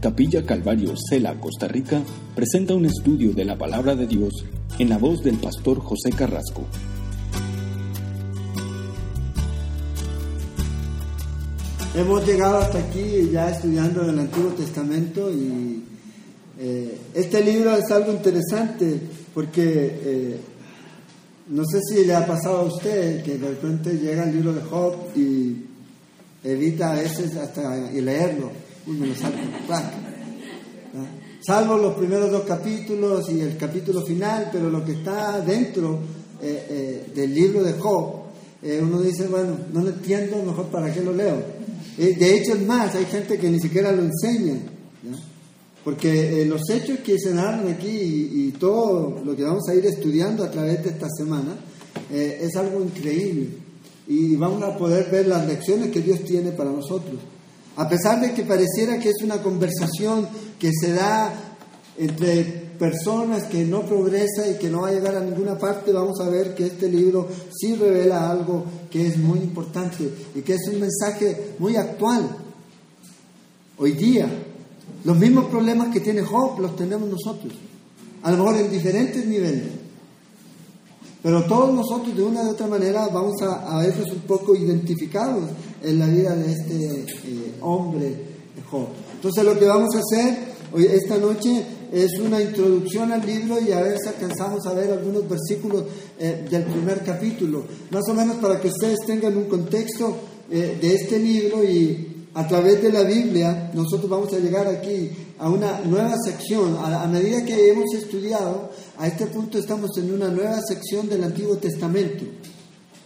Capilla Calvario Cela, Costa Rica, presenta un estudio de la palabra de Dios en la voz del pastor José Carrasco. Hemos llegado hasta aquí ya estudiando el Antiguo Testamento y eh, este libro es algo interesante porque eh, no sé si le ha pasado a usted que de repente llega el libro de Job y evita a veces hasta y leerlo uno lo salta, Salvo los primeros dos capítulos y el capítulo final, pero lo que está dentro eh, eh, del libro de Job, eh, uno dice, bueno, no lo entiendo, mejor para qué lo leo. de hecho, es más, hay gente que ni siquiera lo enseña, porque los hechos que se narran aquí y, todo lo que vamos a ir estudiando a través de esta semana es algo increíble. Y vamos a poder ver las lecciones que Dios tiene para nosotros. A pesar de que pareciera que es una conversación que se da entre personas que no progresa y que no va a llegar a ninguna parte, vamos a ver que este libro sí revela algo que es muy importante y que es un mensaje muy actual. Hoy día, los mismos problemas que tiene Job los tenemos nosotros, a lo mejor en diferentes niveles. Pero todos nosotros de una u otra manera vamos a, a vernos un poco identificados en la vida de este eh, hombre Job. Entonces lo que vamos a hacer hoy, esta noche es una introducción al libro y a ver si alcanzamos a ver algunos versículos eh, del primer capítulo, más o menos para que ustedes tengan un contexto eh, de este libro y a través de la Biblia nosotros vamos a llegar aquí a una nueva sección. A, a, medida que hemos estudiado, a este punto estamos en una nueva sección del Antiguo Testamento.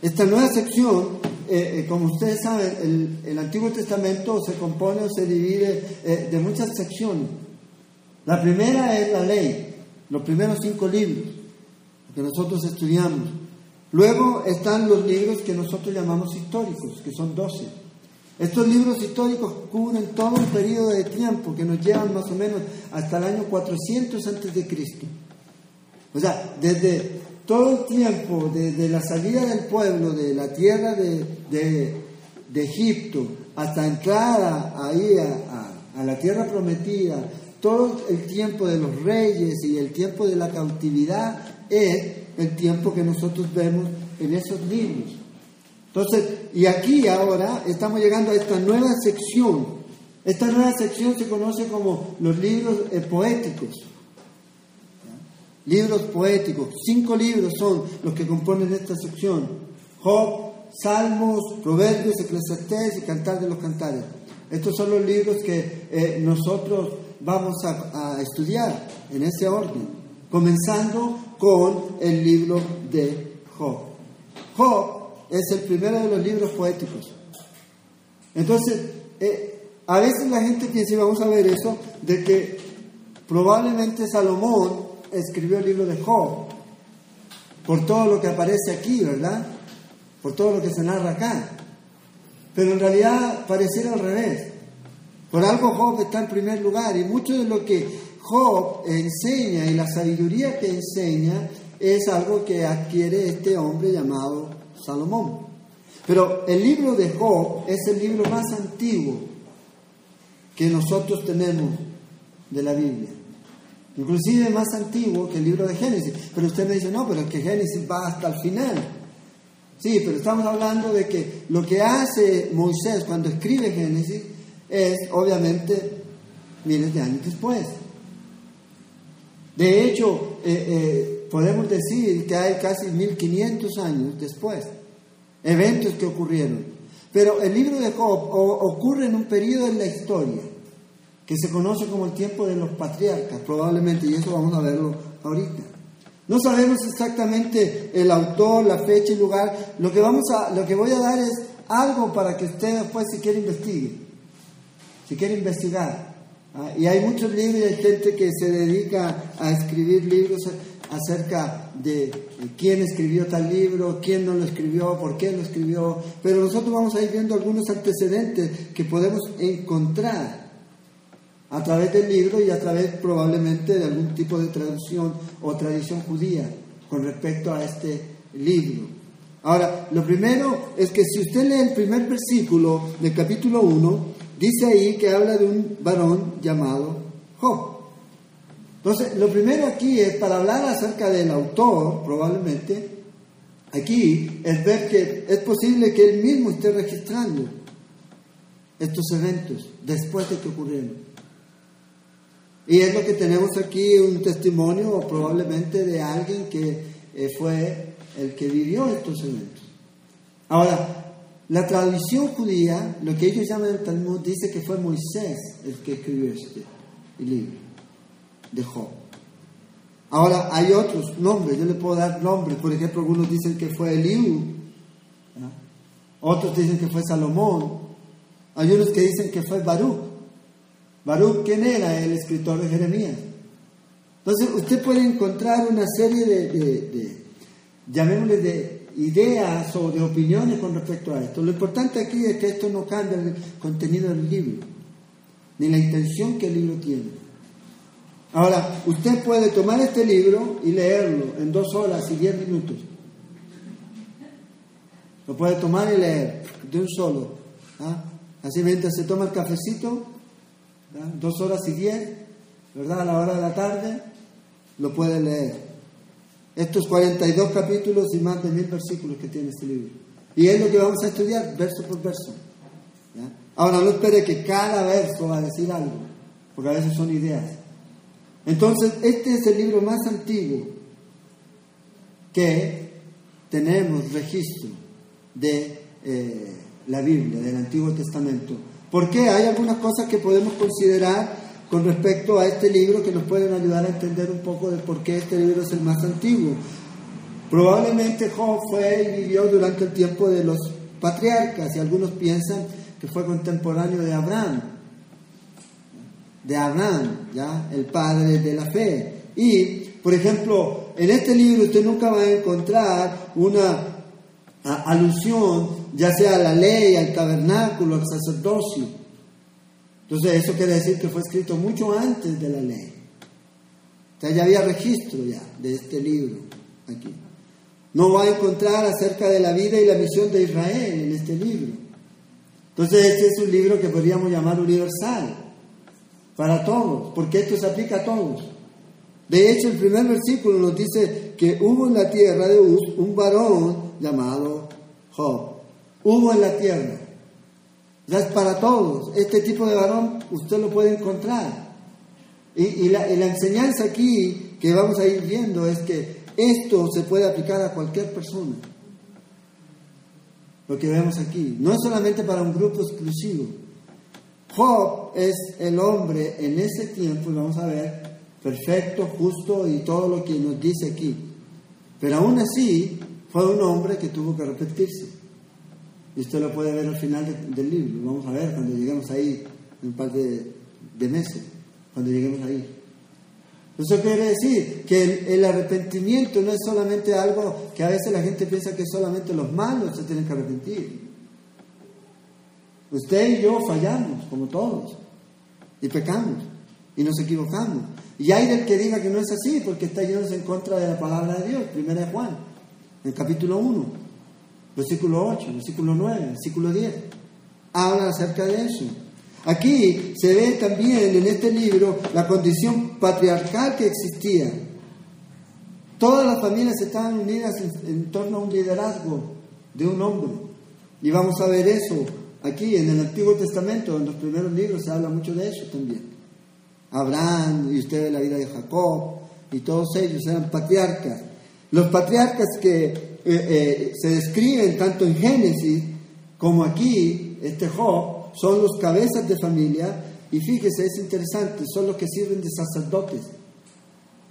Esta nueva sección eh, eh, como ustedes saben, el, Antiguo Testamento se compone o se divide eh, de muchas secciones. La primera es la ley, los primeros cinco libros que nosotros estudiamos. Luego están los libros que nosotros llamamos históricos, que son doce. Estos libros históricos cubren todo un periodo de tiempo que nos llevan más o menos hasta el año 400 antes de Cristo. O sea, desde todo el tiempo, desde la salida del pueblo de la tierra de, Egipto hasta entrar ahí a, a, la tierra prometida, todo el tiempo de los reyes y el tiempo de la cautividad es el tiempo que nosotros vemos en esos libros. Entonces, y aquí ahora estamos llegando a esta nueva sección. Esta nueva sección se conoce como los libros eh, poéticos libros poéticos. Cinco libros son los que componen esta sección. Job, Salmos, Proverbios, Eclesiastés y Cantar de los Cantares. Estos son los libros que eh, nosotros vamos a, estudiar en ese orden, comenzando con el libro de Job. Job es el primero de los libros poéticos. Entonces, eh, a veces la gente piensa, y vamos a ver eso, de que probablemente Salomón escribió el libro de Job, por todo lo que aparece aquí, ¿verdad? Por todo lo que se narra acá. Pero en realidad pareciera al revés. Por algo Job está en primer lugar y mucho de lo que Job enseña y la sabiduría que enseña es algo que adquiere este hombre llamado Salomón. Pero el libro de Job es el libro más antiguo que nosotros tenemos de la Biblia inclusive más antiguo que el libro de Génesis. Pero usted me dice, no, pero es que Génesis va hasta el final. Sí, pero estamos hablando de que lo que hace Moisés cuando escribe Génesis es, obviamente, miles de años después. De hecho, eh, eh, podemos decir que hay casi 1500 años después, eventos que ocurrieron. Pero el libro de Job ocurre en un periodo en la historia que se conoce como el tiempo de los patriarcas, probablemente, y eso vamos a verlo ahorita. No sabemos exactamente el autor, la fecha y lugar. Lo que, vamos a, lo que voy a dar es algo para que usted después, si quiere, investigue. Si quiere investigar. Ah, y hay muchos libros y hay gente que se dedica a escribir libros acerca de quién escribió tal libro, quién no lo escribió, por qué lo escribió. Pero nosotros vamos a ir viendo algunos antecedentes que podemos encontrar a través del libro y a través probablemente de algún tipo de traducción o tradición judía con respecto a este libro. Ahora, lo primero es que si usted lee el primer versículo del capítulo 1, dice ahí que habla de un varón llamado Job. Entonces, lo primero aquí es, para hablar acerca del autor, probablemente, aquí es ver que es posible que él mismo esté registrando estos eventos después de que ocurrieron. Y es lo que tenemos aquí, un testimonio probablemente de alguien que eh, fue el que vivió estos eventos. Ahora, la tradición judía, lo que ellos llaman el Talmud, dice que fue Moisés el que escribió este libro de Job. Ahora, hay otros nombres, yo le puedo dar nombres, por ejemplo, algunos dicen que fue Eliú, otros dicen que fue Salomón, hay unos que dicen que fue Baruch. Baruch, ¿quién era? El escritor de Jeremías. Entonces, usted puede encontrar una serie de, de llamémosle, de ideas o de opiniones con respecto a esto. Lo importante aquí es que esto no cambia el contenido del libro, ni la intención que el libro tiene. Ahora, usted puede tomar este libro y leerlo en dos horas y diez minutos. Lo puede tomar y leer de un solo. ¿ah? Así mientras se toma el cafecito, dos horas y diez, ¿verdad? A la hora de la tarde, lo puede leer estos 42 capítulos y más de mil versículos que tiene este libro. Y es lo que vamos a estudiar verso por verso. Ahora no espere que cada verso va a decir algo, porque a veces son ideas. Entonces, este es el libro más antiguo que tenemos registro de eh, la Biblia, del Antiguo Testamento. ¿Por qué? Hay algunas cosas que podemos considerar con respecto a este libro que nos pueden ayudar a entender un poco de por qué este libro es el más antiguo. Probablemente Job fue y vivió durante el tiempo de los patriarcas y algunos piensan que fue contemporáneo de Abraham, de Abraham, ¿ya? el padre de la fe. Y, por ejemplo, en este libro usted nunca va a encontrar una alusión, ya sea la ley, al tabernáculo, al sacerdocio. Entonces eso quiere decir que fue escrito mucho antes de la ley. O sea, ya había registro ya de este libro aquí. No va a encontrar acerca de la vida y la misión de Israel en este libro. Entonces este es un libro que podríamos llamar universal, para todos, porque esto se aplica a todos. De hecho, el primer versículo nos dice que hubo en la tierra de Uz un varón llamado Job. Hubo en la tierra. Ya es para todos. Este tipo de varón usted lo puede encontrar. Y, la, enseñanza aquí que vamos a ir viendo es que esto se puede aplicar a cualquier persona. Lo que vemos aquí. No es solamente para un grupo exclusivo. Job es el hombre en ese tiempo, y vamos a ver, perfecto, justo y todo lo que nos dice aquí. Pero aún así fue un hombre que tuvo que arrepentirse. Y usted lo puede ver al final del libro. Vamos a ver cuando lleguemos ahí, en un par de, meses, cuando lleguemos ahí. Eso quiere decir que el, arrepentimiento no es solamente algo que a veces la gente piensa que solamente los malos se tienen que arrepentir. Usted y yo fallamos, como todos, y pecamos, y nos equivocamos. Y hay del que diga que no es así, porque está yéndose en contra de la palabra de Dios, primera de Juan, en el capítulo 1 versículo 8, versículo 9, versículo 10. Habla acerca de eso. Aquí se ve también en este libro la condición patriarcal que existía. Todas las familias estaban unidas en, torno a un liderazgo de un hombre. Y vamos a ver eso aquí en el Antiguo Testamento, en los primeros libros se habla mucho de eso también. Abraham y usted la vida de Jacob y todos ellos eran patriarcas. Los patriarcas que eh, eh, se describen tanto en Génesis como aquí, este Job, son los cabezas de familia y fíjese, es interesante, son los que sirven de sacerdotes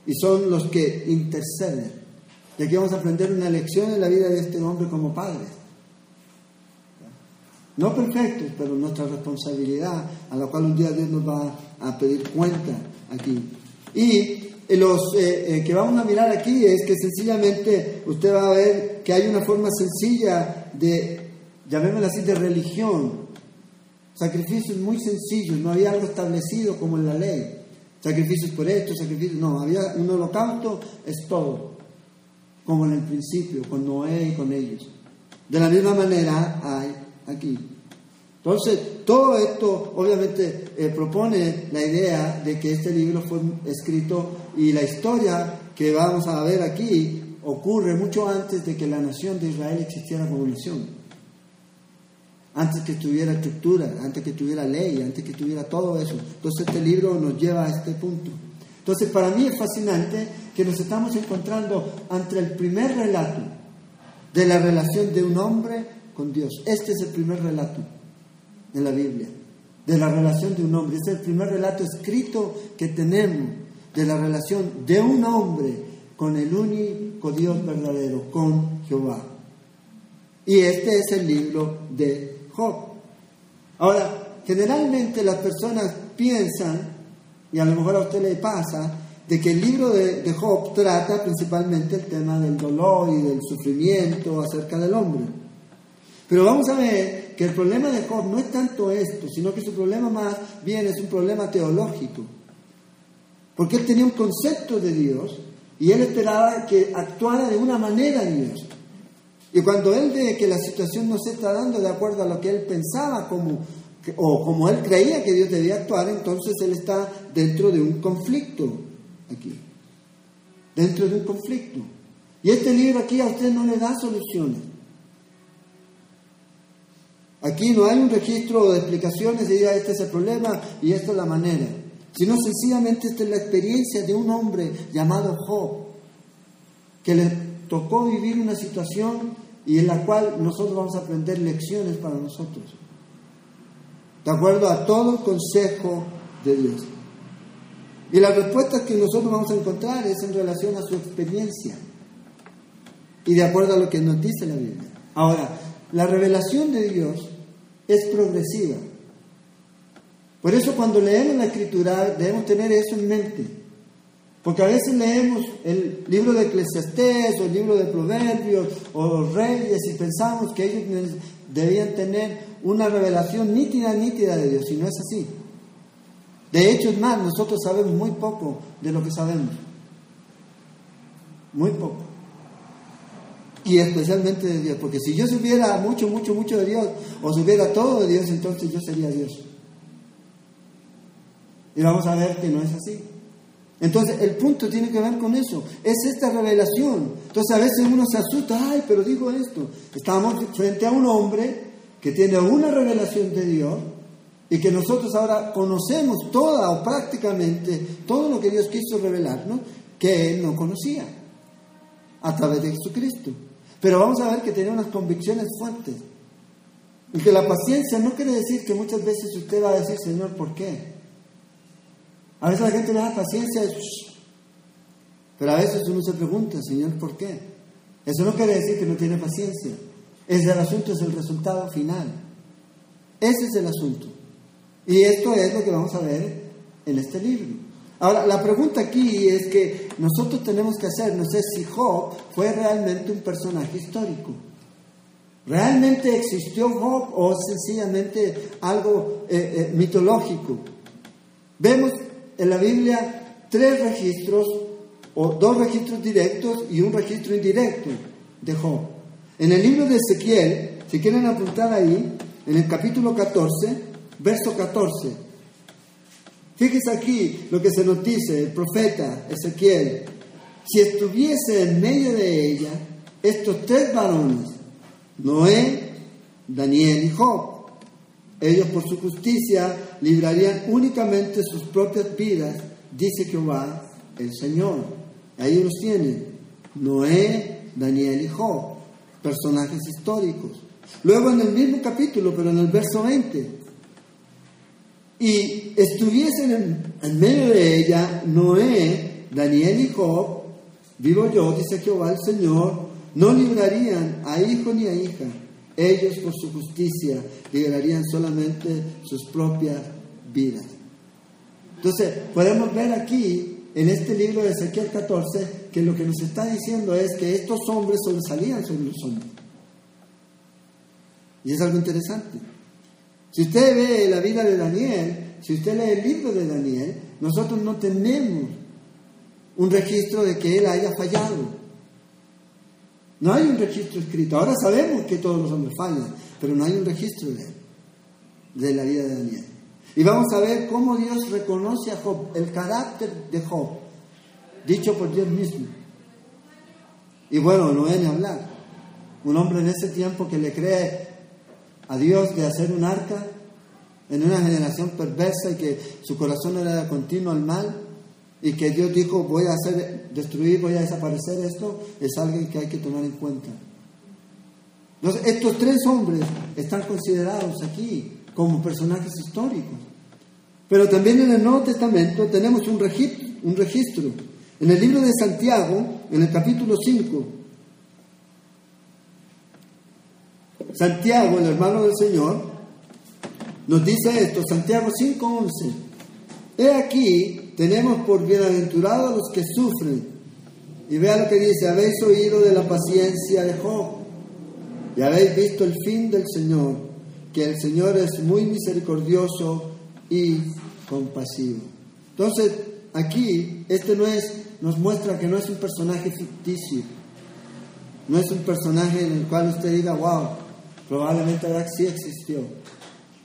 y son los que interceden. Y aquí vamos a aprender una lección en la vida de este hombre como padres. No perfectos, pero nuestra responsabilidad, a la cual un día Dios nos va a pedir cuenta aquí. Y los eh, eh, que vamos a mirar aquí es que sencillamente usted va a ver que hay una forma sencilla de, llamémosla así, de religión. Sacrificios muy sencillos, no había algo establecido como en la ley. Sacrificios por esto, sacrificios, no, había un holocausto, es todo, como en el principio, con Noé y con ellos. De la misma manera hay aquí. Entonces, todo esto obviamente eh, propone la idea de que este libro fue escrito y la historia que vamos a ver aquí ocurre mucho antes de que la nación de Israel existiera como nación. Antes que tuviera estructura, antes que tuviera ley, antes que tuviera todo eso. Entonces este libro nos lleva a este punto. Entonces para mí es fascinante que nos estamos encontrando ante el primer relato de la relación de un hombre con Dios. Este es el primer relato en la Biblia, de la relación de un hombre. Es el primer relato escrito que tenemos de la relación de un hombre con el único Dios verdadero, con Jehová. Y este es el libro de Job. Ahora, generalmente las personas piensan, y a lo mejor a usted le pasa, de que el libro de, de, Job trata principalmente el tema del dolor y del sufrimiento acerca del hombre. Pero vamos a ver que el problema de Job no es tanto esto, sino que su problema más bien es un problema teológico. Porque él tenía un concepto de Dios y él esperaba que actuara de una manera Dios. Y cuando él ve que la situación no se está dando de acuerdo a lo que él pensaba como, o como él creía que Dios debía actuar, entonces él está dentro de un conflicto aquí. Dentro de un conflicto. Y este libro aquí a usted no le da soluciones. Aquí no hay un registro de explicaciones de este es el problema y esta es la manera, sino sencillamente esta es la experiencia de un hombre llamado Job, que le tocó vivir una situación y en la cual nosotros vamos a aprender lecciones para nosotros, de acuerdo a todo consejo de Dios. Y la respuesta que nosotros vamos a encontrar es en relación a su experiencia y de acuerdo a lo que nos dice la Biblia. Ahora, la revelación de Dios es progresiva. Por eso cuando leemos la escritura debemos tener eso en mente. Porque a veces leemos el libro de Eclesiastés o el libro de Proverbios o los Reyes y pensamos que ellos debían tener una revelación nítida, nítida de Dios, y no es así. De hecho, es más, nosotros sabemos muy poco de lo que sabemos. Muy poco. Y especialmente de Dios. Porque si yo supiera mucho, mucho, mucho de Dios, o supiera todo de Dios, entonces yo sería Dios. Y vamos a ver que no es así. Entonces, el punto tiene que ver con eso. Es esta revelación. Entonces, a veces uno se asusta, ay, pero digo esto. Estamos frente a un hombre que tiene una revelación de Dios y que nosotros ahora conocemos toda o prácticamente todo lo que Dios quiso revelarnos que Él no conocía a través de Jesucristo. Pero vamos a ver que tiene unas convicciones fuertes. Y que la paciencia no quiere decir que muchas veces usted va a decir, Señor, ¿por qué? A veces la gente le da paciencia, pero a veces uno se pregunta, Señor, ¿por qué? Eso no quiere decir que no tiene paciencia. Ese el asunto, es el resultado final. Ese es el asunto. Y esto es lo que vamos a ver en este libro. Ahora, la pregunta aquí es que nosotros tenemos que hacernos es si Job fue realmente un personaje histórico. ¿Realmente existió Job o sencillamente algo eh, eh, mitológico? Vemos en la Biblia tres registros, o dos registros directos y un registro indirecto de Job. En el libro de Ezequiel, si quieren apuntar ahí, en el capítulo 14, verso 14, Fíjese aquí lo que se nos dice el profeta Ezequiel. Si estuviese en medio de ella estos tres varones, Noé, Daniel y Job, ellos por su justicia librarían únicamente sus propias vidas, dice Jehová el Señor. Ahí los tienen, Noé, Daniel y Job, personajes históricos. Luego en el mismo capítulo, pero en el verso 20, y estuviesen en, medio de ella Noé, Daniel y Job, vivo yo, dice Jehová el Señor, no librarían a hijo ni a hija. Ellos por su justicia librarían solamente sus propias vidas. Entonces, podemos ver aquí, en este libro de Ezequiel 14, que lo que nos está diciendo es que estos hombres sobresalían sobre los hombres. Y es algo interesante. Si usted ve la vida de Daniel, si usted lee el libro de Daniel, nosotros no tenemos un registro de que él haya fallado. No hay un registro escrito. Ahora sabemos que todos los hombres fallan, pero no hay un registro de él. de la vida de Daniel. Y vamos a ver cómo Dios reconoce a Job, el carácter de Job, dicho por Dios mismo. Y bueno, no es ni hablar. Un hombre en ese tiempo que le cree a Dios de hacer un arca en una generación perversa y que su corazón era continuo al mal y que Dios dijo voy a hacer destruir, voy a desaparecer esto, es alguien que hay que tomar en cuenta. Entonces, estos tres hombres están considerados aquí como personajes históricos. Pero también en el Nuevo Testamento tenemos un registro, un registro. En el libro de Santiago, en el capítulo 5, Santiago, el hermano del Señor, nos dice esto, Santiago 5:11. He aquí, tenemos por bienaventurados los que sufren. Y vea lo que dice, habéis oído de la paciencia de Job y habéis visto el fin del Señor, que el Señor es muy misericordioso y compasivo. Entonces, aquí, este no es, nos muestra que no es un personaje ficticio, no es un personaje en el cual usted diga, wow, probablemente sí existió.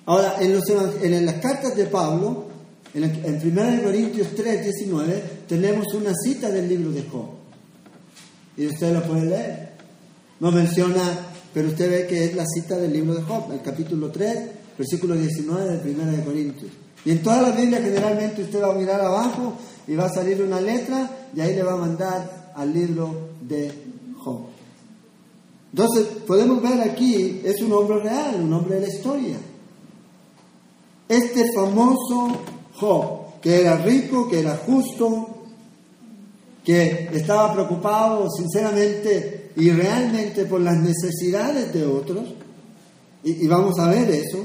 Ahora, en, las cartas de Pablo, en, en 1 Corintios 3, 19, tenemos una cita del libro de Job. Y usted lo puede leer. No menciona, pero usted ve que es la cita del libro de Job, el capítulo 3, versículo 19 de 1 Corintios. Y en toda la Biblia generalmente usted va a mirar abajo y va a salir una letra y ahí le va a mandar al libro de. Entonces, podemos ver aquí, es un hombre real, un hombre de la historia. Este famoso Job, que era rico, que era justo, que estaba preocupado sinceramente y realmente por las necesidades de otros, y, y vamos a ver eso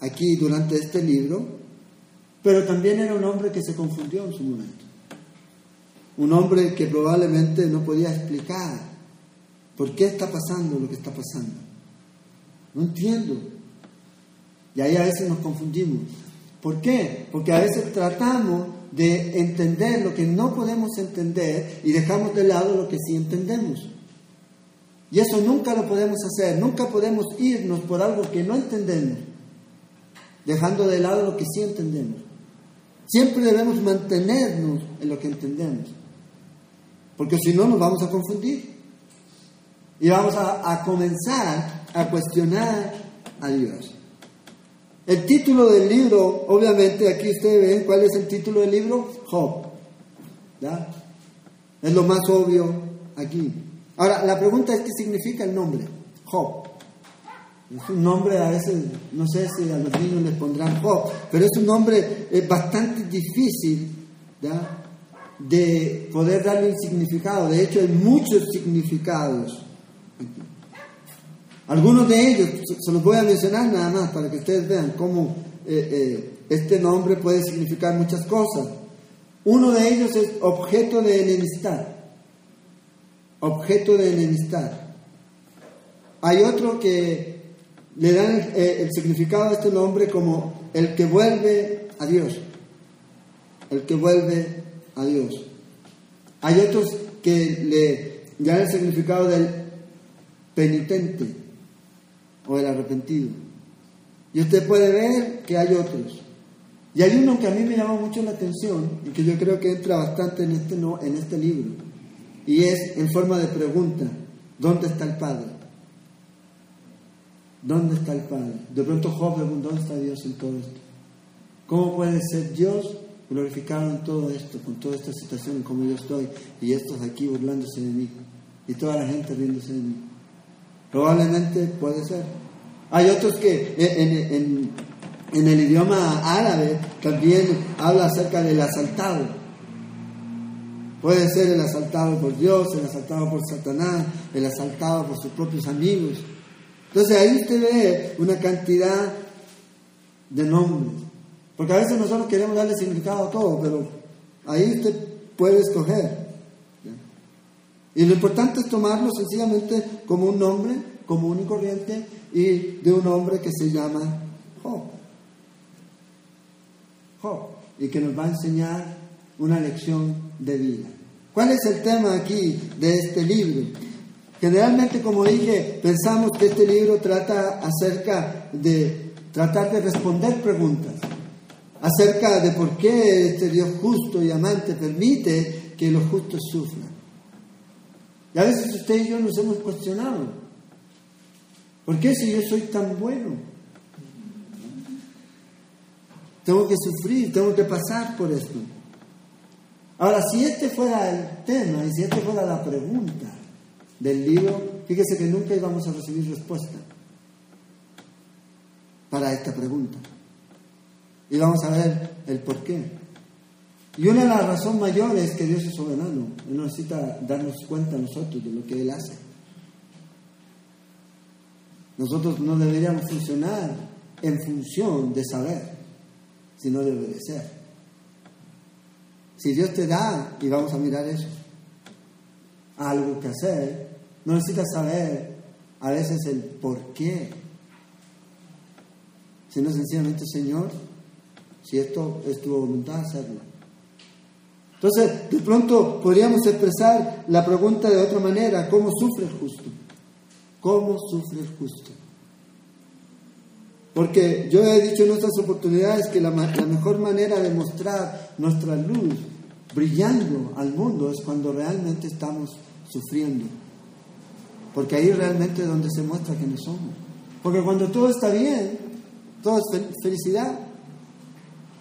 aquí durante este libro, pero también era un hombre que se confundió en su momento. Un hombre que probablemente no podía explicar ¿Por qué está pasando lo que está pasando? No entiendo. Y ahí a veces nos confundimos. ¿Por qué? Porque a veces tratamos de entender lo que no podemos entender y dejamos de lado lo que sí entendemos. Y eso nunca lo podemos hacer, nunca podemos irnos por algo que no entendemos, dejando de lado lo que sí entendemos. Siempre debemos mantenernos en lo que entendemos, porque si no nos vamos a confundir. Y vamos a, comenzar a cuestionar a Dios. El título del libro, obviamente aquí ustedes ven cuál es el título del libro, Job. ¿Ya? Es lo más obvio aquí. Ahora, la pregunta es qué significa el nombre, Job. Es un nombre a veces, no sé si a los niños les pondrán Job, pero es un nombre eh, bastante difícil de poder darle un significado. De hecho, hay muchos significados algunos de ellos, se los voy a mencionar nada más para que ustedes vean cómo eh, eh, este nombre puede significar muchas cosas. Uno de ellos es objeto de enemistad. Objeto de enemistad. Hay otro que le dan eh, el significado de este nombre como el que vuelve a Dios. El que vuelve a Dios. Hay otros que le dan el significado del penitente o el arrepentido. Y usted puede ver que hay otros. Y hay uno que a mí me llama mucho la atención y que yo creo que entra bastante en este, no, en este libro. Y es en forma de pregunta, ¿dónde está el Padre? ¿Dónde está el Padre? De pronto Job pregunta, ¿dónde está Dios en todo esto? ¿Cómo puede ser Dios glorificado en todo esto, con toda esta situación como yo estoy, y estos aquí burlándose de mí, y toda la gente riéndose de mí? Probablemente puede ser. Hay otros que en, el idioma árabe también habla acerca del asaltado. Puede ser el asaltado por Dios, el asaltado por Satanás, el asaltado por sus propios amigos. Entonces ahí usted ve una cantidad de nombres. Porque a veces nosotros queremos darle significado a todo, pero ahí usted puede escoger. Y lo importante es tomarlo sencillamente como un nombre común y corriente y de un hombre que se llama Job. Job. Y que nos va a enseñar una lección de vida. ¿Cuál es el tema aquí de este libro? Generalmente, como dije, pensamos que este libro trata acerca de tratar de responder preguntas acerca de por qué este Dios justo y amante permite que los justos sufran. Y a veces usted y yo nos hemos cuestionado, ¿por qué si yo soy tan bueno? Tengo que sufrir, tengo que pasar por esto. Ahora, si este fuera el tema y si este fuera la pregunta del libro, fíjese que nunca íbamos a recibir respuesta para esta pregunta. Y vamos a ver el por qué. Y una de las razones mayores es que Dios es soberano. Él no necesita darnos cuenta a nosotros de lo que Él hace. Nosotros no deberíamos funcionar en función de saber, sino de obedecer. Si Dios te da, y vamos a mirar eso, algo que hacer, no necesitas saber a veces el por qué, sino sencillamente, Señor, si esto es tu voluntad, hacerlo. Entonces, de pronto podríamos expresar la pregunta de otra manera, ¿cómo sufre el justo? ¿Cómo sufre el justo? Porque yo he dicho en otras oportunidades que la, mejor manera de mostrar nuestra luz brillando al mundo es cuando realmente estamos sufriendo. Porque ahí realmente es donde se muestra quiénes somos. Porque cuando todo está bien, todo es felicidad,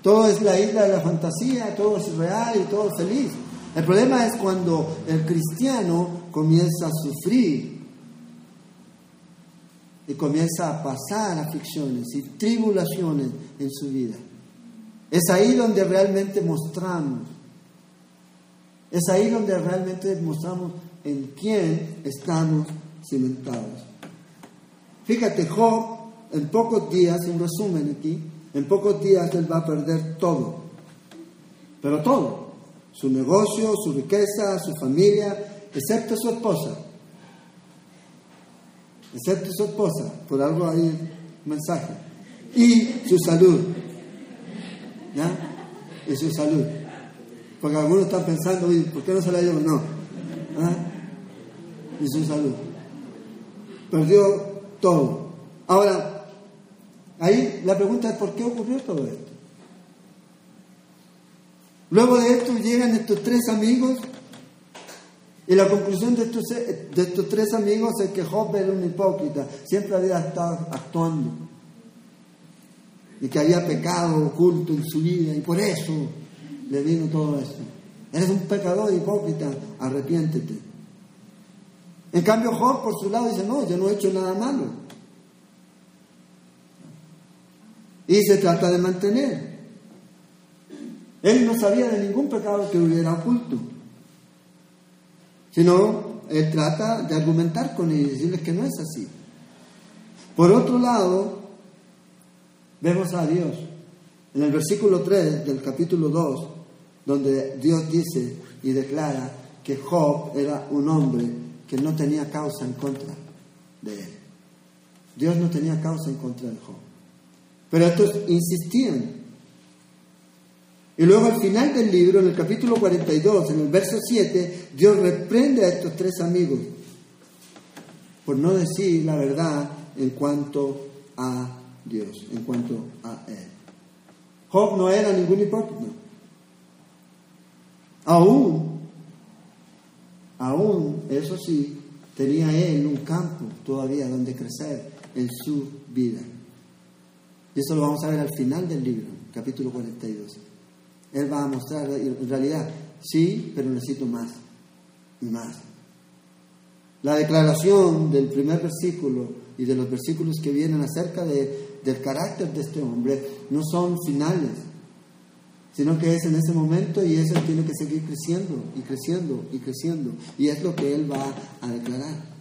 todo es la isla de la fantasía, todo es real y todo es feliz. El problema es cuando el cristiano comienza a sufrir y comienza a pasar aflicciones y tribulaciones en su vida. Es ahí donde realmente mostramos, es ahí donde realmente mostramos en quién estamos cimentados. Fíjate, Job, en pocos días, un resumen aquí, en pocos días él va a perder todo, pero todo, su negocio, su riqueza, su familia, excepto su esposa, excepto su esposa, por algo hay un mensaje, y su salud, ¿ya? Y su salud. Porque algunos están pensando, ¿por qué no se la llevo? No. ¿Ah? Y su salud. Perdió todo. Ahora, Ahí la pregunta es ¿por qué ocurrió todo esto? Luego de esto llegan estos tres amigos y la conclusión de estos, de estos tres amigos es que Job era un hipócrita, siempre había estado actuando y que había pecado oculto en su vida y por eso le vino todo esto. Eres un pecador hipócrita, arrepiéntete. En cambio Job por su lado dice, no, yo no he hecho nada malo. Y se trata de mantener. Él no sabía de ningún pecado que hubiera oculto, sino él trata de argumentar con ellos y decirles que no es así. Por otro lado, vemos a Dios en el versículo 3 del capítulo 2, donde Dios dice y declara que Job era un hombre que no tenía causa en contra de él. Dios no tenía causa en contra de Job. Pero estos insistían. Y luego al final del libro, en el capítulo 42, en el verso 7, Dios reprende a estos tres amigos por no decir la verdad en cuanto a Dios, en cuanto a Él. Job no era ningún hipócrita. Aún, aún, eso sí, tenía él un campo todavía donde crecer en su vida. Y eso lo vamos a ver al final del libro, capítulo 42. Él va a mostrar, en realidad, sí, pero necesito más y más. La declaración del primer versículo y de los versículos que vienen acerca de, del carácter de este hombre no son finales, sino que es en ese momento y eso tiene que seguir creciendo y creciendo y creciendo. Y es lo que él va a declarar.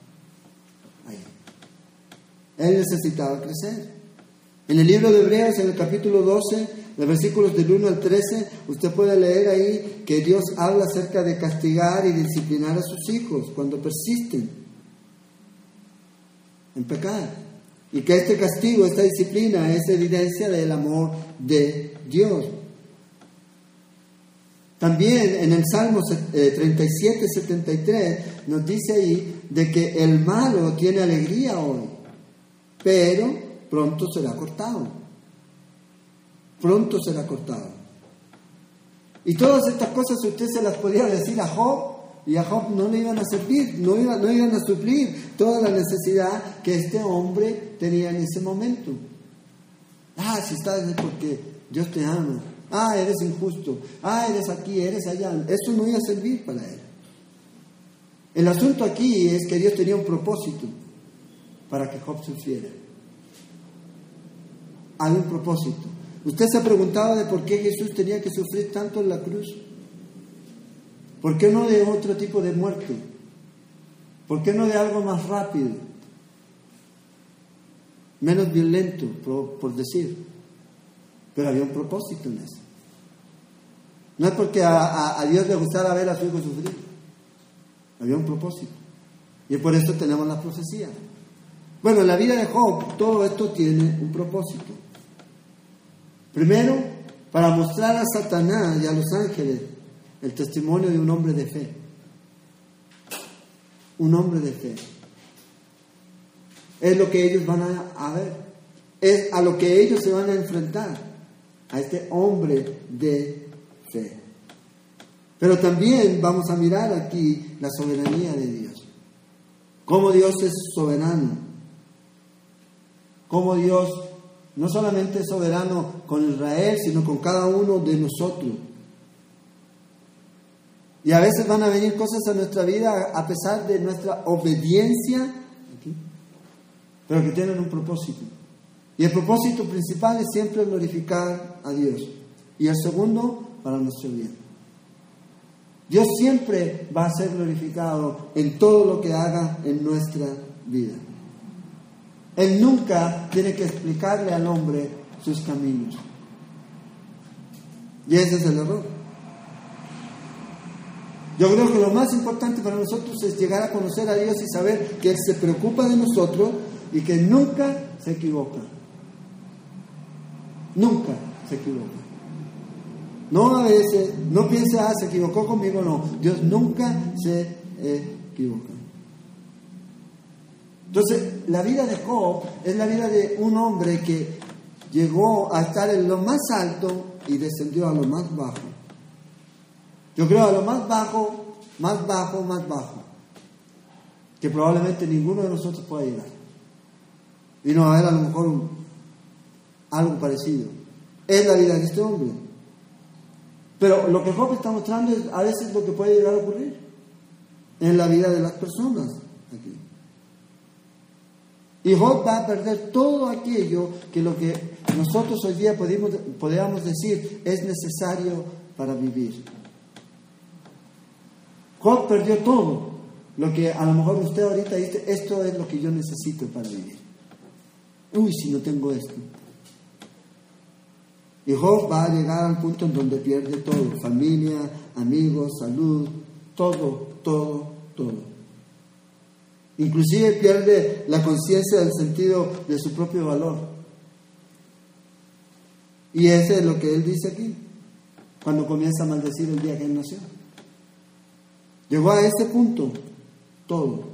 Él necesitaba crecer. En el libro de Hebreos, en el capítulo 12, de versículos del 1 al 13, usted puede leer ahí que Dios habla acerca de castigar y disciplinar a sus hijos cuando persisten en pecar. Y que este castigo, esta disciplina es evidencia del amor de Dios. También en el Salmo 37, 73 eh, nos dice ahí de que el malo tiene alegría hoy, pero pronto será cortado. Pronto será cortado. Y todas estas cosas usted se las podía decir a Job y a Job no le iban a servir, no, no iban a suplir toda la necesidad que este hombre tenía en ese momento. Ah, si estás es porque Dios te ama. Ah, eres injusto. Ah, eres aquí, eres allá. Eso no iba a servir para él. El asunto aquí es que Dios tenía un propósito para que Job sufriera. Hay un propósito. ¿Usted se ha preguntado de por qué Jesús tenía que sufrir tanto en la cruz? ¿Por qué no de otro tipo de muerte? ¿Por qué no de algo más rápido? Menos violento, por, decir. Pero había un propósito en eso. No es porque a, a Dios le gustara ver a su hijo sufrir. Había un propósito. Y por eso tenemos la profecía. Bueno, en la vida de Job todo esto tiene un propósito. Primero, para mostrar a Satanás y a los ángeles el testimonio de un hombre de fe. Un hombre de fe. Es lo que ellos van a, ver. Es a lo que ellos se van a enfrentar. A este hombre de fe. Pero también vamos a mirar aquí la soberanía de Dios. Cómo Dios es soberano. Cómo Dios no solamente es soberano con Israel, sino con cada uno de nosotros. Y a veces van a venir cosas a nuestra vida a pesar de nuestra obediencia, pero que tienen un propósito. Y el propósito principal es siempre glorificar a Dios. Y el segundo, para nuestro bien. Dios siempre va a ser glorificado en todo lo que haga en nuestra vida. Él nunca tiene que explicarle al hombre sus caminos. Y ese es el error. Yo creo que lo más importante para nosotros es llegar a conocer a Dios y saber que Él se preocupa de nosotros y que nunca se equivoca. Nunca se equivoca. No a veces, no piense, ah, se equivocó conmigo, no. Dios nunca se equivoca. Entonces, la vida de Job es la vida de un hombre que llegó a estar en lo más alto y descendió a lo más bajo. Yo creo a lo más bajo, más bajo, más bajo, que probablemente ninguno de nosotros pueda llegar. Y no a ver a lo mejor algo parecido. Es la vida de este hombre. Pero lo que Job está mostrando es a veces lo que puede llegar a ocurrir en la vida de las personas. Y Job va a perder todo aquello que lo que nosotros hoy día podemos, decir es necesario para vivir. Job perdió todo lo que a lo mejor usted ahorita dice, esto es lo que yo necesito para vivir. Uy, si no tengo esto. Y Job va a llegar al punto en donde pierde todo, familia, amigos, salud, todo, todo, todo. Inclusive pierde la conciencia del sentido de su propio valor. Y ese es lo que él dice aquí, cuando comienza a maldecir el día que él nació. Llegó a este punto todo.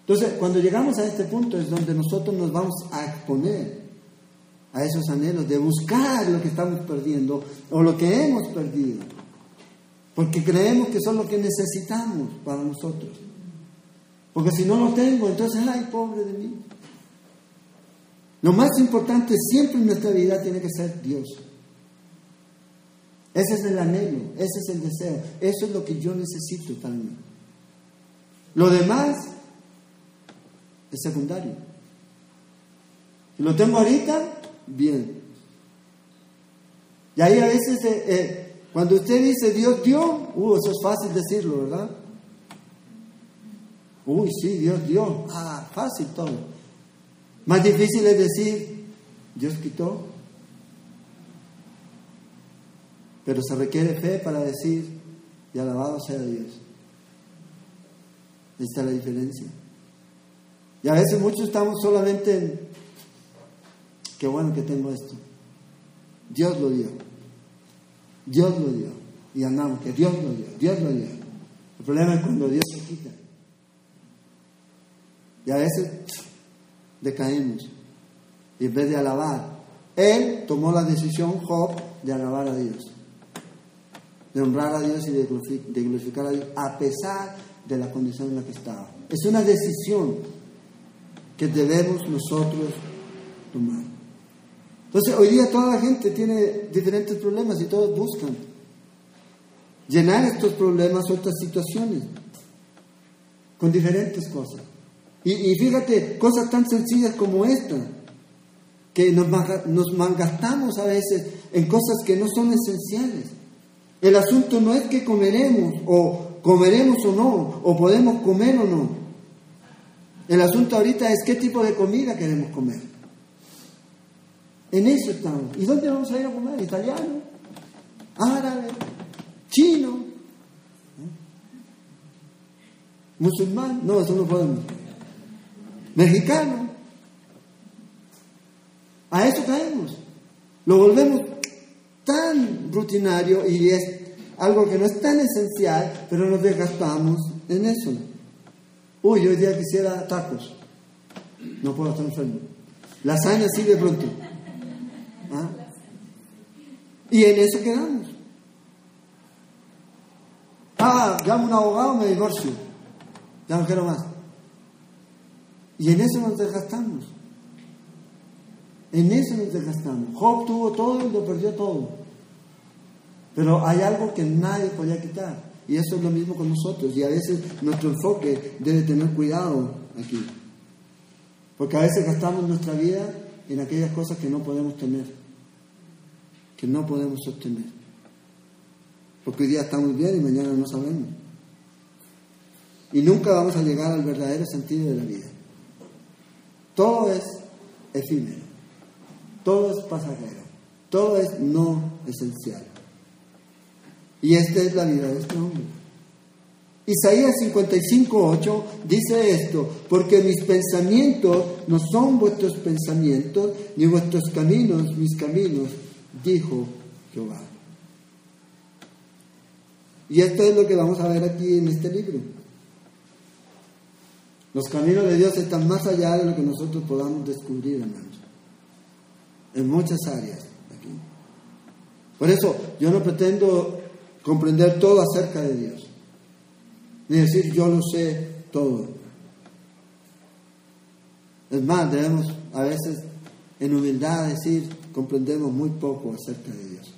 Entonces, cuando llegamos a este punto es donde nosotros nos vamos a exponer a esos anhelos de buscar lo que estamos perdiendo o lo que hemos perdido. Porque creemos que son lo que necesitamos para nosotros. Porque si no lo tengo, entonces, ay, pobre de mí. Lo más importante siempre en nuestra vida tiene que ser Dios. Ese es el anhelo, ese es el deseo, eso es lo que yo necesito mí. Lo demás es secundario. Si lo tengo ahorita, bien. Y ahí a veces, eh, eh, cuando usted dice Dios dio, uh, eso es fácil decirlo, ¿verdad? Uy, sí, Dios dio. Ah, fácil todo. Más difícil es decir, Dios quitó. Pero se requiere fe para decir, y alabado sea Dios. Esta es la diferencia. Y a veces muchos estamos solamente en, qué bueno que tengo esto. Dios lo dio. Dios lo dio. Y andamos, que Dios lo dio, Dios lo dio. El problema es cuando Dios se quita. Y a veces decaemos. y en vez de alabar. Él tomó la decisión, Job, de alabar a Dios, de honrar a Dios y de glorificar a Dios, a pesar de la condición en la que estaba. Es una decisión que debemos nosotros tomar. Entonces, hoy día toda la gente tiene diferentes problemas y todos buscan llenar estos problemas o estas situaciones con diferentes cosas. Y, fíjate, cosas tan sencillas como esta, que nos, nos malgastamos a veces en cosas que no son esenciales. El asunto no es que comeremos o comeremos o no, o podemos comer o no. El asunto ahorita es qué tipo de comida queremos comer. En eso estamos. ¿Y dónde vamos a ir a comer? ¿Italiano? ¿Árabe? ¿Chino? ¿Eh? ¿Musulmán? No, eso no podemos. ¿Mexicano? A eso caemos. Lo volvemos tan rutinario y es algo que no es tan esencial, pero nos desgastamos en eso. Uy, hoy día quisiera tacos. No puedo estar enfermo. Lasaña sí de pronto. ¿Ah? Y en eso quedamos. Ah, llamo a un abogado, me divorcio. Ya no quiero más. Y en eso nos desgastamos. En eso nos desgastamos. Job tuvo todo y lo perdió todo. Pero hay algo que nadie podía quitar. Y eso es lo mismo con nosotros. Y a veces nuestro enfoque debe tener cuidado aquí. Porque a veces gastamos nuestra vida en aquellas cosas que no podemos tener. Que no podemos sostener. Porque hoy día estamos bien y mañana no sabemos. Y nunca vamos a llegar al verdadero sentido de la vida. Todo es efímero. Todo es pasajero. Todo es no esencial. Y esta es la vida de este hombre. Isaías 55.8 dice esto, porque mis pensamientos no son vuestros pensamientos, ni vuestros caminos mis caminos, dijo Jehová. Y esto es lo que vamos a ver aquí en este libro. Los caminos de Dios están más allá de lo que nosotros podamos descubrir, hermanos. En muchas áreas. Aquí. Por eso yo no pretendo comprender todo acerca de Dios, ni decir yo lo sé todo. Es más, debemos a veces en humildad decir comprendemos muy poco acerca de Dios,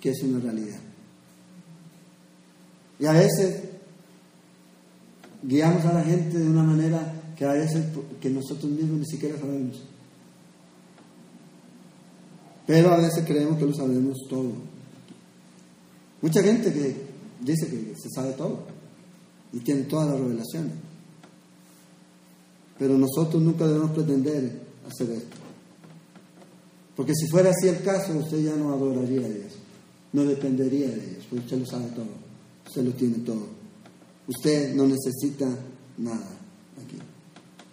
que es una realidad. Y a veces guiamos a la gente de una manera que a veces que nosotros mismos ni siquiera sabemos. Pero a veces creemos que lo sabemos todo. Mucha gente que dice que se sabe todo y tiene todas las revelaciones. Pero nosotros nunca debemos pretender hacer esto. Porque si fuera así el caso, usted ya no adoraría a Dios, no dependería de Dios, porque usted lo sabe todo, usted lo tiene todo. Usted no necesita nada aquí.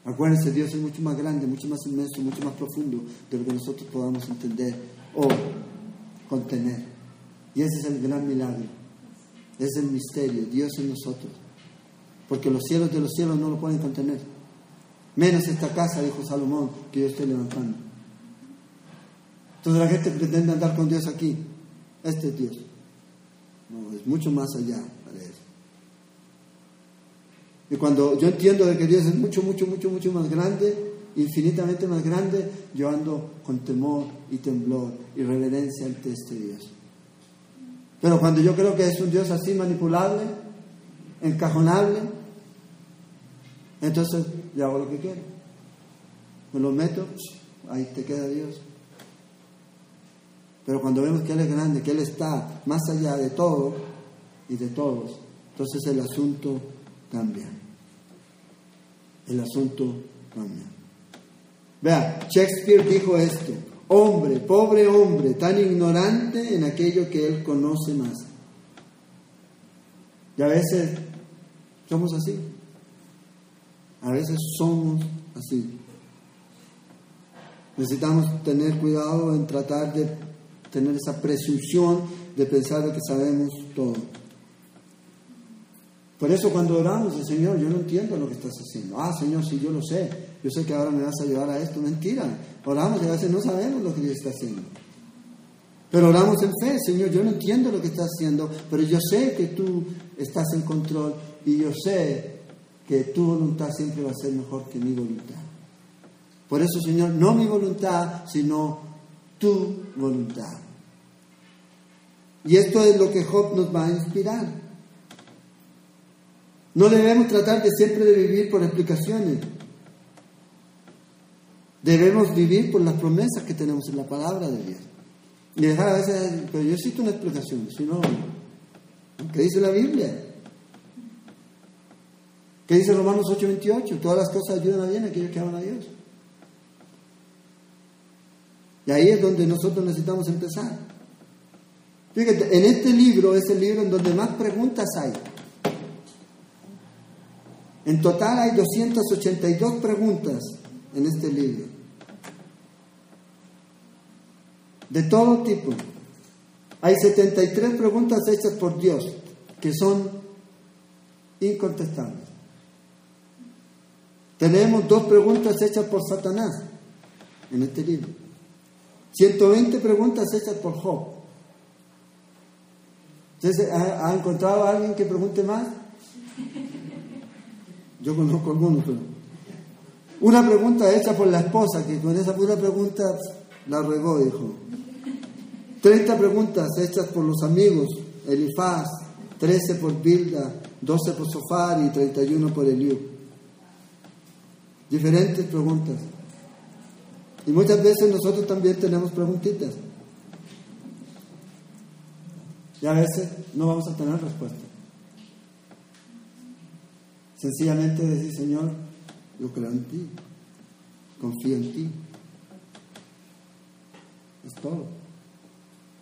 Acuérdense, Dios es mucho más grande, mucho más inmenso, mucho más profundo de lo que nosotros podamos entender o contener. Y ese es el gran milagro. Es el misterio, Dios en nosotros. Porque los cielos de los cielos no lo pueden contener. Menos esta casa, dijo Salomón, que yo estoy levantando. Entonces la gente pretende andar con Dios aquí. Este es Dios. No, es mucho más allá de eso. Y cuando yo entiendo de que Dios es mucho, mucho, mucho, mucho más grande, infinitamente más grande, yo ando con temor y temblor y reverencia ante este Dios. Pero cuando yo creo que es un Dios así manipulable, encajonable, entonces yo hago lo que quiero. Me lo meto, ahí te queda Dios. Pero cuando vemos que Él es grande, que Él está más allá de todo y de todos, entonces el asunto cambia. El asunto cambia. Vea, Shakespeare dijo esto, Hombre, pobre hombre, tan ignorante en aquello que él conoce más. Y a veces somos así. A veces somos así. Necesitamos tener cuidado en tratar de tener esa presunción de pensar que sabemos todo. Por eso cuando oramos, Señor, yo no entiendo lo que estás haciendo. Ah, Señor, sí, yo lo sé. Yo sé que ahora me vas a llevar a esto. Mentira. Oramos y a veces no sabemos lo que Dios está haciendo. Pero oramos en fe, Señor, yo no entiendo lo que estás haciendo, pero yo sé que tú estás en control y yo sé que tu voluntad siempre va a ser mejor que mi voluntad. Por eso, Señor, no mi voluntad, sino tu voluntad. Y esto es lo que Job nos va a inspirar. No debemos tratar de siempre de vivir por explicaciones. Debemos vivir por las promesas que tenemos en la palabra de Dios. Y dejar a veces, pero yo necesito una explicación, si no, ¿qué dice la Biblia? ¿Qué dice Romanos 8:28? Todas las cosas ayudan a bien a aquellos que aman a Dios. Y ahí es donde nosotros necesitamos empezar. Fíjate, en este libro es el libro en donde más preguntas hay. En total hay 282 preguntas en este libro. De todo tipo. Hay 73 preguntas hechas por Dios que son incontestables. Tenemos dos preguntas hechas por Satanás en este libro. 120 preguntas hechas por Job. ¿ha, encontrado a alguien que pregunte más? Yo conozco algunos, pero... Una pregunta hecha por la esposa, que con esa pura pregunta la ruegó, dijo. 30 preguntas hechas por los amigos, Elifaz, 13 por Bilda, 12 por Sofar y 31 por Eliú. Diferentes preguntas. Y muchas veces nosotros también tenemos preguntitas. Y a veces no vamos a tener respuesta. Sencillamente decir, Señor, yo creo en ti, confío en ti. Es todo.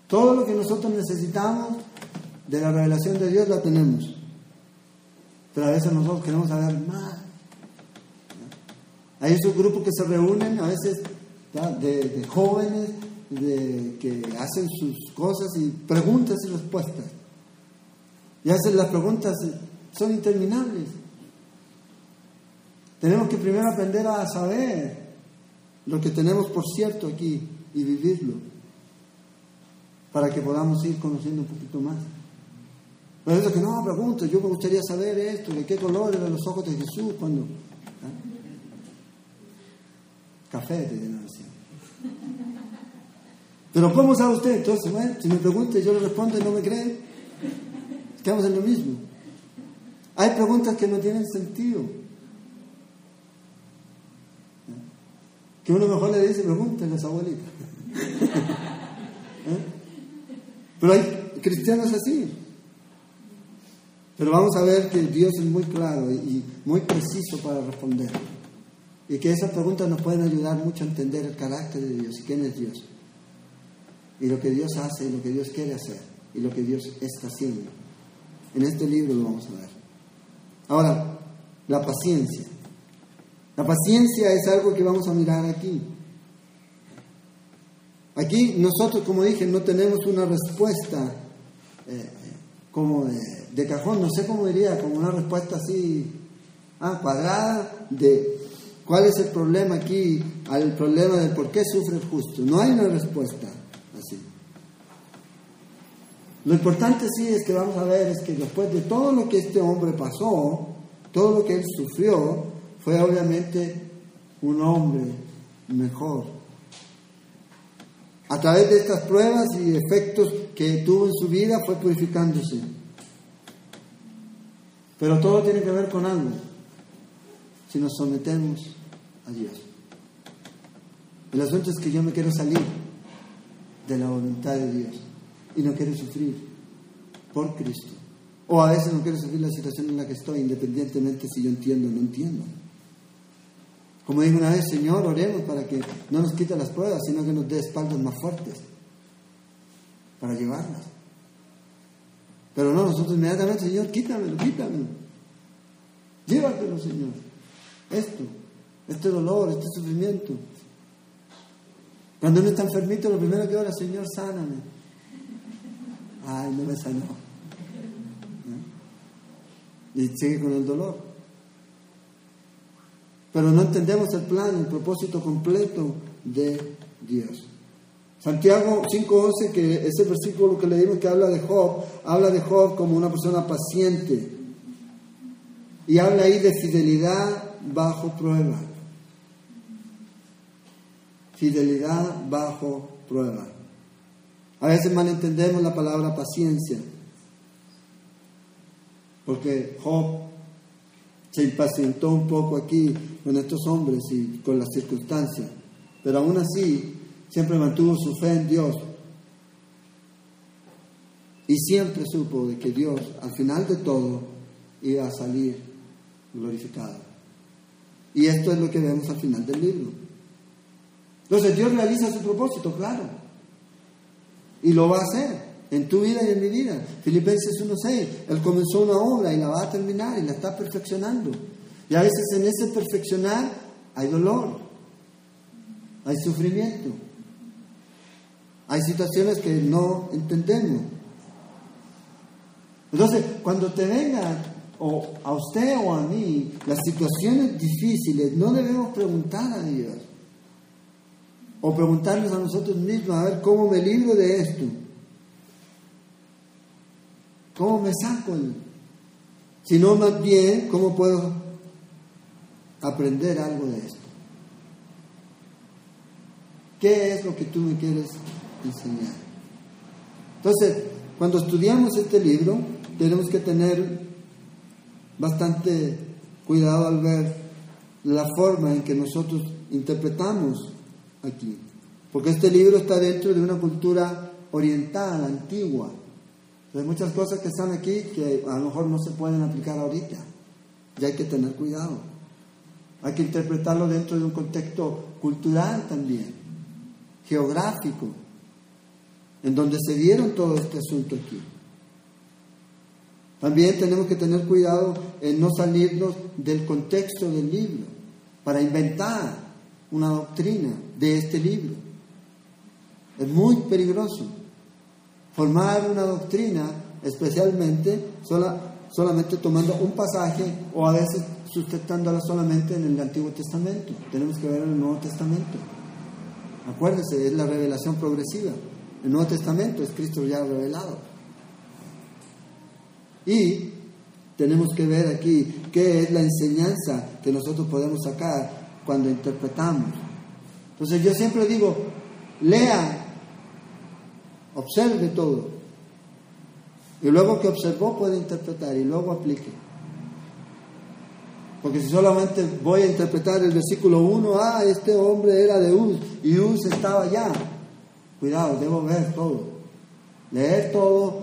Todo lo que nosotros necesitamos de la revelación de Dios la tenemos. Pero a veces nosotros queremos saber más. Hay esos grupos que se reúnen a veces de, jóvenes de, que hacen sus cosas y preguntas y respuestas. Y veces las preguntas son interminables. Tenemos que primero aprender a saber lo que tenemos por cierto aquí y vivirlo para que podamos ir conociendo un poquito más. Pero eso que no, pregunto, yo me gustaría saber esto, de qué color eran los ojos de Jesús cuando... ¿ah? Café te llenan. Pero ¿cómo sabe usted? Entonces, bueno, si me pregunta y yo le respondo y no me cree, estamos en lo mismo. Hay preguntas que no tienen sentido. Que uno mejor le dice, pregúntale a su abuelita. ¿Eh? Pero hay cristianos así. Pero vamos a ver que Dios es muy claro y muy preciso para responder. Y que esas preguntas nos pueden ayudar mucho a entender el carácter de Dios y quién es Dios. Y lo que Dios hace y lo que Dios quiere hacer y lo que Dios está haciendo. En este libro lo vamos a ver. Ahora, la paciencia. La paciencia es algo que vamos a mirar aquí. Aquí nosotros, como dije, no tenemos una respuesta eh, como de, cajón, no sé cómo diría, como una respuesta así ah, cuadrada de cuál es el problema aquí, al problema de por qué sufre el justo. No hay una respuesta así. Lo importante sí es que vamos a ver es que después de todo lo que este hombre pasó, todo lo que él sufrió, fue obviamente un hombre mejor. A través de estas pruebas y efectos que tuvo en su vida fue purificándose. Pero todo tiene que ver con algo, si nos sometemos a Dios. El asunto es que yo me quiero salir de la voluntad de Dios y no quiero sufrir por Cristo. O a veces no quiero sufrir la situación en la que estoy, independientemente si yo entiendo o no entiendo. Como dijo una vez, Señor, oremos para que no nos quite las pruebas, sino que nos dé espaldas más fuertes para llevarlas. Pero no, nosotros inmediatamente, Señor, quítamelo, quítamelo. Llévatelo, Señor. Esto, este dolor, este sufrimiento. Cuando uno está enfermito, lo primero que ora, Señor, sáname. Ay, no me sanó. Y sigue con el dolor pero no entendemos el plan, el propósito completo de Dios. Santiago 5.11, que ese versículo que leímos que habla de Job, habla de Job como una persona paciente. Y habla ahí de fidelidad bajo prueba. Fidelidad bajo prueba. A veces malentendemos la palabra paciencia, porque Job se impacientó un poco aquí con estos hombres y con las circunstancias, pero aún así siempre mantuvo su fe en Dios y siempre supo de que Dios al final de todo iba a salir glorificado. Y esto es lo que vemos al final del libro. Entonces Dios realiza su propósito, claro. Y lo va a hacer en tu vida y en mi vida. Filipenses 1.6, Él comenzó una obra y la va a terminar y la está perfeccionando. Y a veces en ese perfeccionar hay dolor, hay sufrimiento, hay situaciones que no entendemos. Entonces, cuando te vengan o a usted o a mí las situaciones difíciles, no debemos preguntar a Dios o preguntarnos a nosotros mismos a ver cómo me libro de esto. ¿Cómo me saco? Sino más bien, ¿cómo puedo aprender algo de esto? ¿Qué es lo que tú me quieres enseñar? Entonces, cuando estudiamos este libro, tenemos que tener bastante cuidado al ver la forma en que nosotros interpretamos aquí. Porque este libro está dentro de una cultura oriental, antigua. Hay muchas cosas que están aquí que a lo mejor no se pueden aplicar ahorita. Y hay que tener cuidado. Hay que interpretarlo dentro de un contexto cultural también, geográfico, en donde se dieron todo este asunto aquí. También tenemos que tener cuidado en no salirnos del contexto del libro para inventar una doctrina de este libro. Es muy peligroso formar una doctrina, especialmente solamente tomando un pasaje o a veces sustentándola solamente en el Antiguo Testamento. Tenemos que ver en el Nuevo Testamento. Acuérdense, es la revelación progresiva. El Nuevo Testamento es Cristo ya revelado. Y tenemos que ver aquí qué es la enseñanza que nosotros podemos sacar cuando interpretamos. Entonces yo siempre digo, lea observe todo. Y luego que observó puede interpretar y luego aplique. Porque si solamente voy a interpretar el versículo 1, ah, este hombre era de Uz y Uz estaba allá. Cuidado, debo ver todo. Leer todo,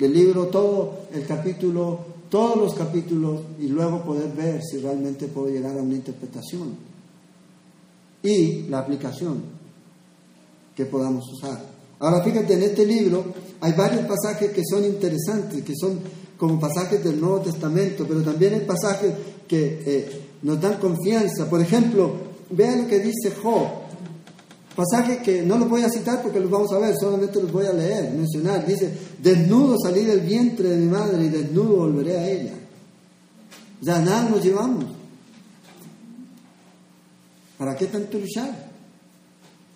el libro, todo, el capítulo, todos los capítulos y luego poder ver si realmente puedo llegar a una interpretación. Y la aplicación que podamos usar. Ahora fíjate, en este libro hay varios pasajes que son interesantes, que son como pasajes del Nuevo Testamento, pero también hay pasajes que eh, nos dan confianza. Por ejemplo, vean lo que dice Job. Pasajes que no los voy a citar porque los vamos a ver, solamente los voy a leer, mencionar. Dice, desnudo salí del vientre de mi madre y desnudo volveré a ella. Ya nada nos llevamos. ¿Para qué tanto luchar?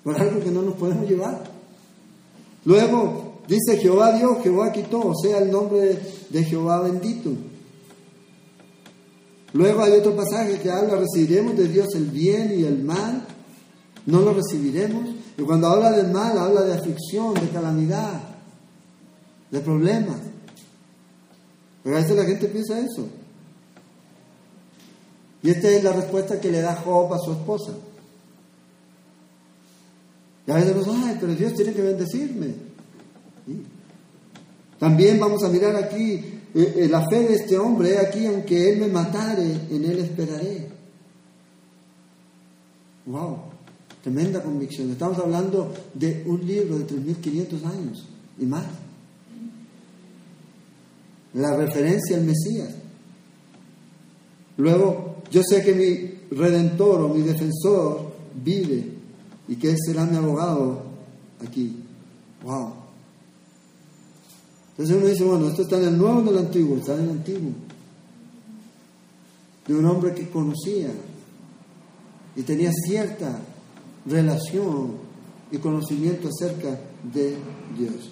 Por algo que no nos podemos llevar. Luego dice Jehová Dios, Jehová quitó, sea el nombre de Jehová bendito. Luego hay otro pasaje que habla, recibiremos de Dios el bien y el mal, no lo recibiremos. Y cuando habla del mal, habla de aflicción, de calamidad, de problemas. Pero a veces la gente piensa eso. Y esta es la respuesta que le da Job a su esposa. Y a veces ay, pero Dios tiene que bendecirme. También vamos a mirar aquí eh, eh, la fe de este hombre, aquí, aunque Él me matare, en Él esperaré. Wow, tremenda convicción. Estamos hablando de un libro de 3.500 años y más. La referencia al Mesías. Luego, yo sé que mi redentor o mi defensor vive y que será mi abogado aquí. Wow. Entonces uno dice, bueno, esto está en el nuevo o en el antiguo, está en el antiguo. De un hombre que conocía y tenía cierta relación y conocimiento acerca de Dios.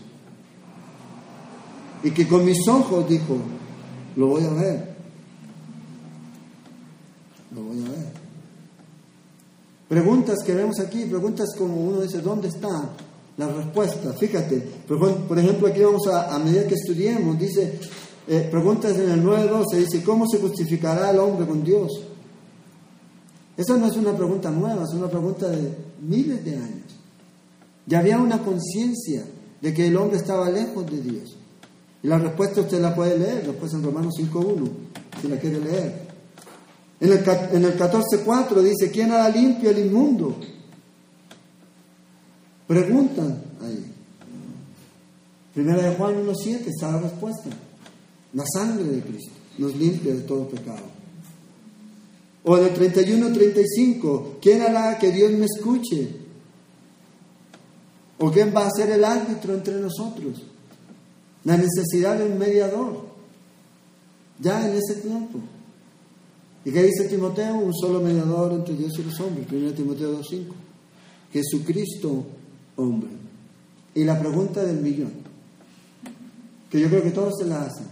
Y que con mis ojos, dijo, lo voy a ver. Lo voy a ver. Preguntas que vemos aquí, preguntas como uno dice, ¿dónde está la respuesta? Fíjate, por ejemplo, aquí vamos a, a medida que estudiemos, dice, eh, preguntas en el 9.12, dice, ¿cómo se justificará el hombre con Dios? Esa no es una pregunta nueva, es una pregunta de miles de años. Ya había una conciencia de que el hombre estaba lejos de Dios. Y la respuesta usted la puede leer, después en Romanos 5.1, si la quiere leer. En el, en el 14.4 dice, ¿quién hará limpio el inmundo? Preguntan ahí. Primera de Juan 1.7 está la respuesta. La sangre de Cristo nos limpia de todo pecado. O en el 31.35, ¿quién hará que Dios me escuche? ¿O quién va a ser el árbitro entre nosotros? La necesidad de un mediador. Ya en ese tiempo. ¿Y qué dice Timoteo? Un solo mediador entre Dios y los hombres. 1 Timoteo 2.5. Jesucristo, hombre. Y la pregunta del millón. Que yo creo que todos se la hacen.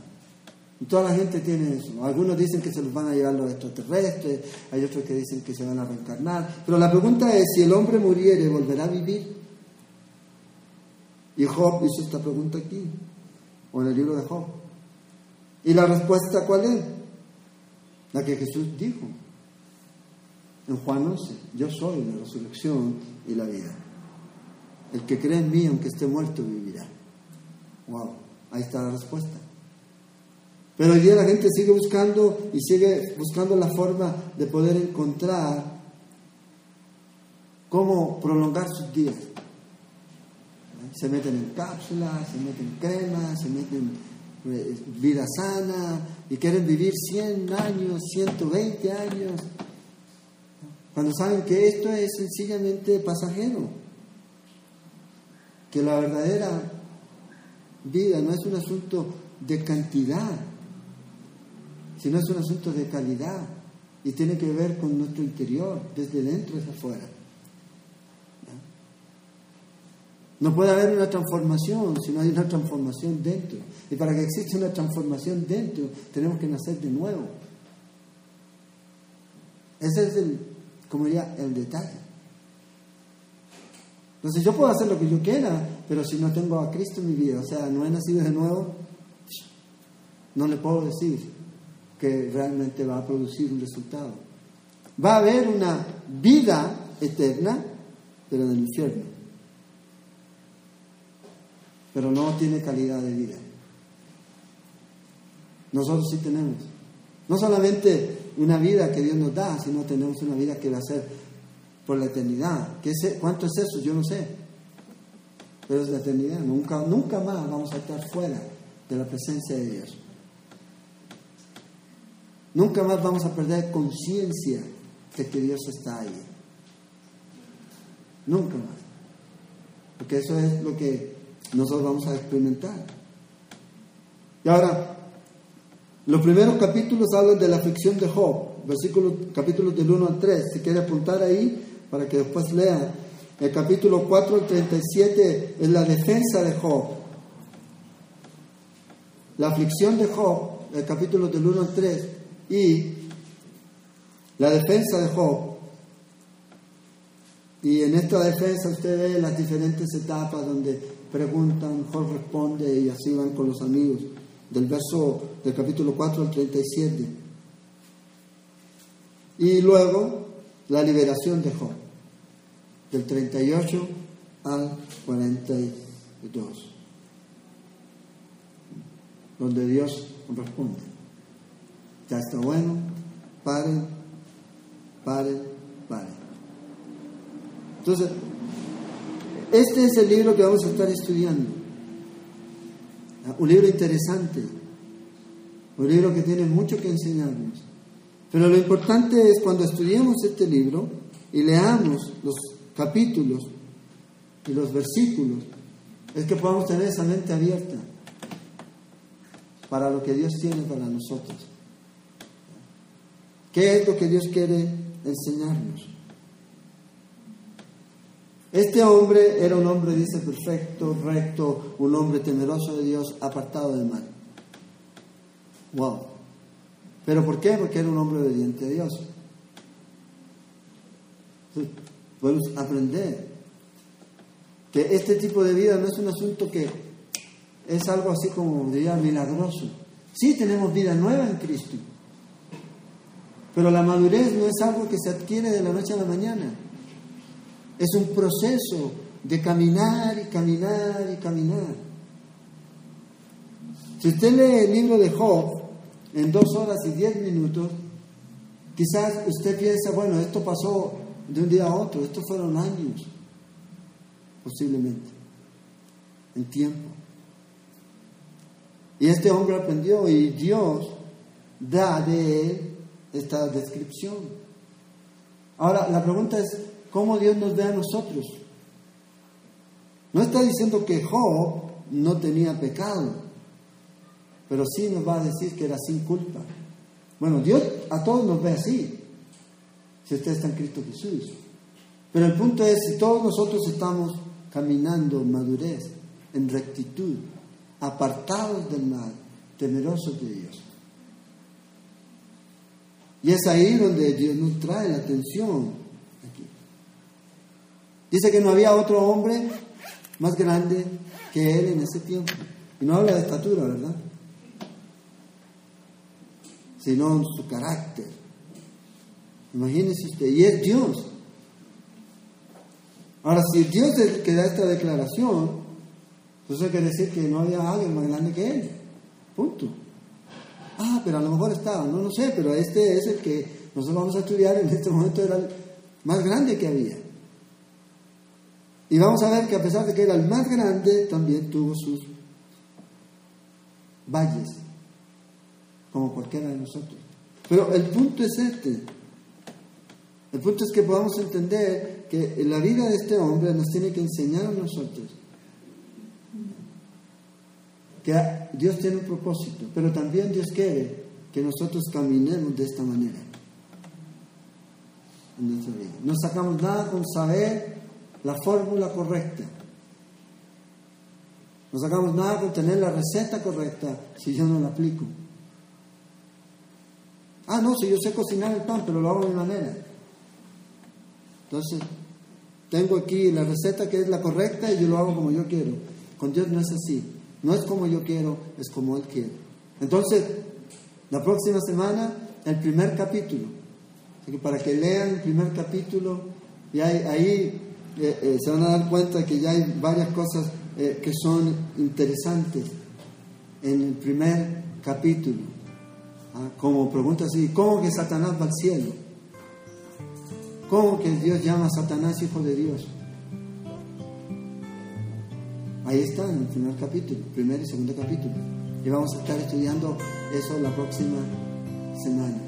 Y toda la gente tiene eso. Algunos dicen que se los van a llevar los extraterrestres, hay otros que dicen que se van a reencarnar. Pero la pregunta es, si el hombre muriere, ¿volverá a vivir? Y Job hizo esta pregunta aquí, o en el libro de Job. ¿Y la respuesta cuál es? La que Jesús dijo en Juan 11, yo soy la resurrección y la vida. El que cree en mí, aunque esté muerto, vivirá. Wow, ahí está la respuesta. Pero hoy día la gente sigue buscando y sigue buscando la forma de poder encontrar cómo prolongar sus días. Se meten en cápsulas, se meten en cremas, se meten en vida sana y quieren vivir 100 años, 120 años, cuando saben que esto es sencillamente pasajero, que la verdadera vida no es un asunto de cantidad, sino es un asunto de calidad y tiene que ver con nuestro interior, desde dentro hacia afuera. No puede haber una transformación si no hay una transformación dentro. Y para que exista una transformación dentro, tenemos que nacer de nuevo. Ese es el, como diría, el detalle. Entonces yo puedo hacer lo que yo quiera, pero si no tengo a Cristo en mi vida, o sea, no he nacido de nuevo, no le puedo decir que realmente va a producir un resultado. Va a haber una vida eterna, pero en el infierno. Pero no tiene calidad de vida. Nosotros sí tenemos. No solamente una vida que Dios nos da, sino tenemos una vida que va a ser por la eternidad. ¿Qué ¿Cuánto es eso? Yo no sé. Pero es la eternidad. Nunca, nunca más vamos a estar fuera de la presencia de Dios. Nunca más vamos a perder conciencia de que Dios está ahí. Nunca más. Porque eso es lo que nosotros vamos a experimentar. Y ahora, los primeros capítulos hablan de la aflicción de Job, versículos, capítulos del 1 al 3. Si quiere apuntar ahí para que después lea. El capítulo 4 al 37 es la defensa de Job. La aflicción de Job, el capítulo del 1 al 3, y la defensa de Job. Y en esta defensa usted ve las diferentes etapas donde preguntan, Job responde y así van con los amigos, del verso del capítulo 4 al 37. Y luego la liberación de Job, del 38 al 42, donde Dios responde. Ya está bueno, paren, paren, paren. Entonces, este es el libro que vamos a estar estudiando. Un libro interesante, un libro que tiene mucho que enseñarnos. Pero lo importante es cuando estudiemos este libro y leamos los capítulos y los versículos, es que podamos tener esa mente abierta para lo que Dios tiene para nosotros. ¿Qué es lo que Dios quiere enseñarnos? Este hombre era un hombre, dice, perfecto, recto, un hombre temeroso de Dios, apartado del mal. Wow. ¿Pero por qué? Porque era un hombre obediente a Dios. podemos aprender que este tipo de vida no es un asunto que es algo así como diría milagroso. Sí tenemos vida nueva en Cristo, pero la madurez no es algo que se adquiere de la noche a la mañana. Es un proceso de caminar y caminar y caminar. Si usted lee el libro de Job en dos horas y diez minutos, quizás usted piensa, bueno, esto pasó de un día a otro, estos fueron años, posiblemente, en tiempo. Y este hombre aprendió y Dios da de él esta descripción. Ahora, la pregunta es, ¿cómo Dios nos ve a nosotros? No está diciendo que Job no tenía pecado, pero sí nos va a decir que era sin culpa. Bueno, Dios a todos nos ve así, si usted está en Cristo Jesús. Pero el punto es, si todos nosotros estamos caminando en madurez, en rectitud, apartados del mal, temerosos de Dios. Y es ahí donde Dios nos trae la atención. Dice que no había otro hombre más grande que él en ese tiempo. Y no habla de estatura, ¿verdad? Sino su carácter. Imagínese usted, y es Dios. Ahora, si Dios es que da esta declaración, entonces quiere decir que no había alguien más grande que él. Punto. Ah, pero a lo mejor estaba, no lo sé, pero este es el que nosotros vamos a estudiar en este momento era el más grande que había. Y vamos a ver que a pesar de que era el más grande, también tuvo sus valles, como cualquiera de nosotros. Pero el punto es este. El punto es que podamos entender que la vida de este hombre nos tiene que enseñar a nosotros que Dios tiene un propósito, pero también Dios quiere que nosotros caminemos de esta manera en nuestra vida. No sacamos nada con saber la fórmula correcta. No sacamos nada con tener la receta correcta si yo no la aplico. Ah, no, si yo sé cocinar el pan, pero lo hago de mi manera. Entonces, tengo aquí la receta que es la correcta y yo lo hago como yo quiero. Con Dios no es así. No es como yo quiero, es como Él quiere. Entonces, la próxima semana, el primer capítulo. Para que lean el primer capítulo, y ahí eh, eh, se van a dar cuenta que ya hay varias cosas eh, que son interesantes en el primer capítulo. Ah, como pregunta así, ¿cómo que Satanás va al cielo? ¿Cómo que Dios llama a Satanás hijo de Dios? Ahí está en el primer capítulo, primer y segundo capítulo. Y vamos a estar estudiando eso la próxima semana.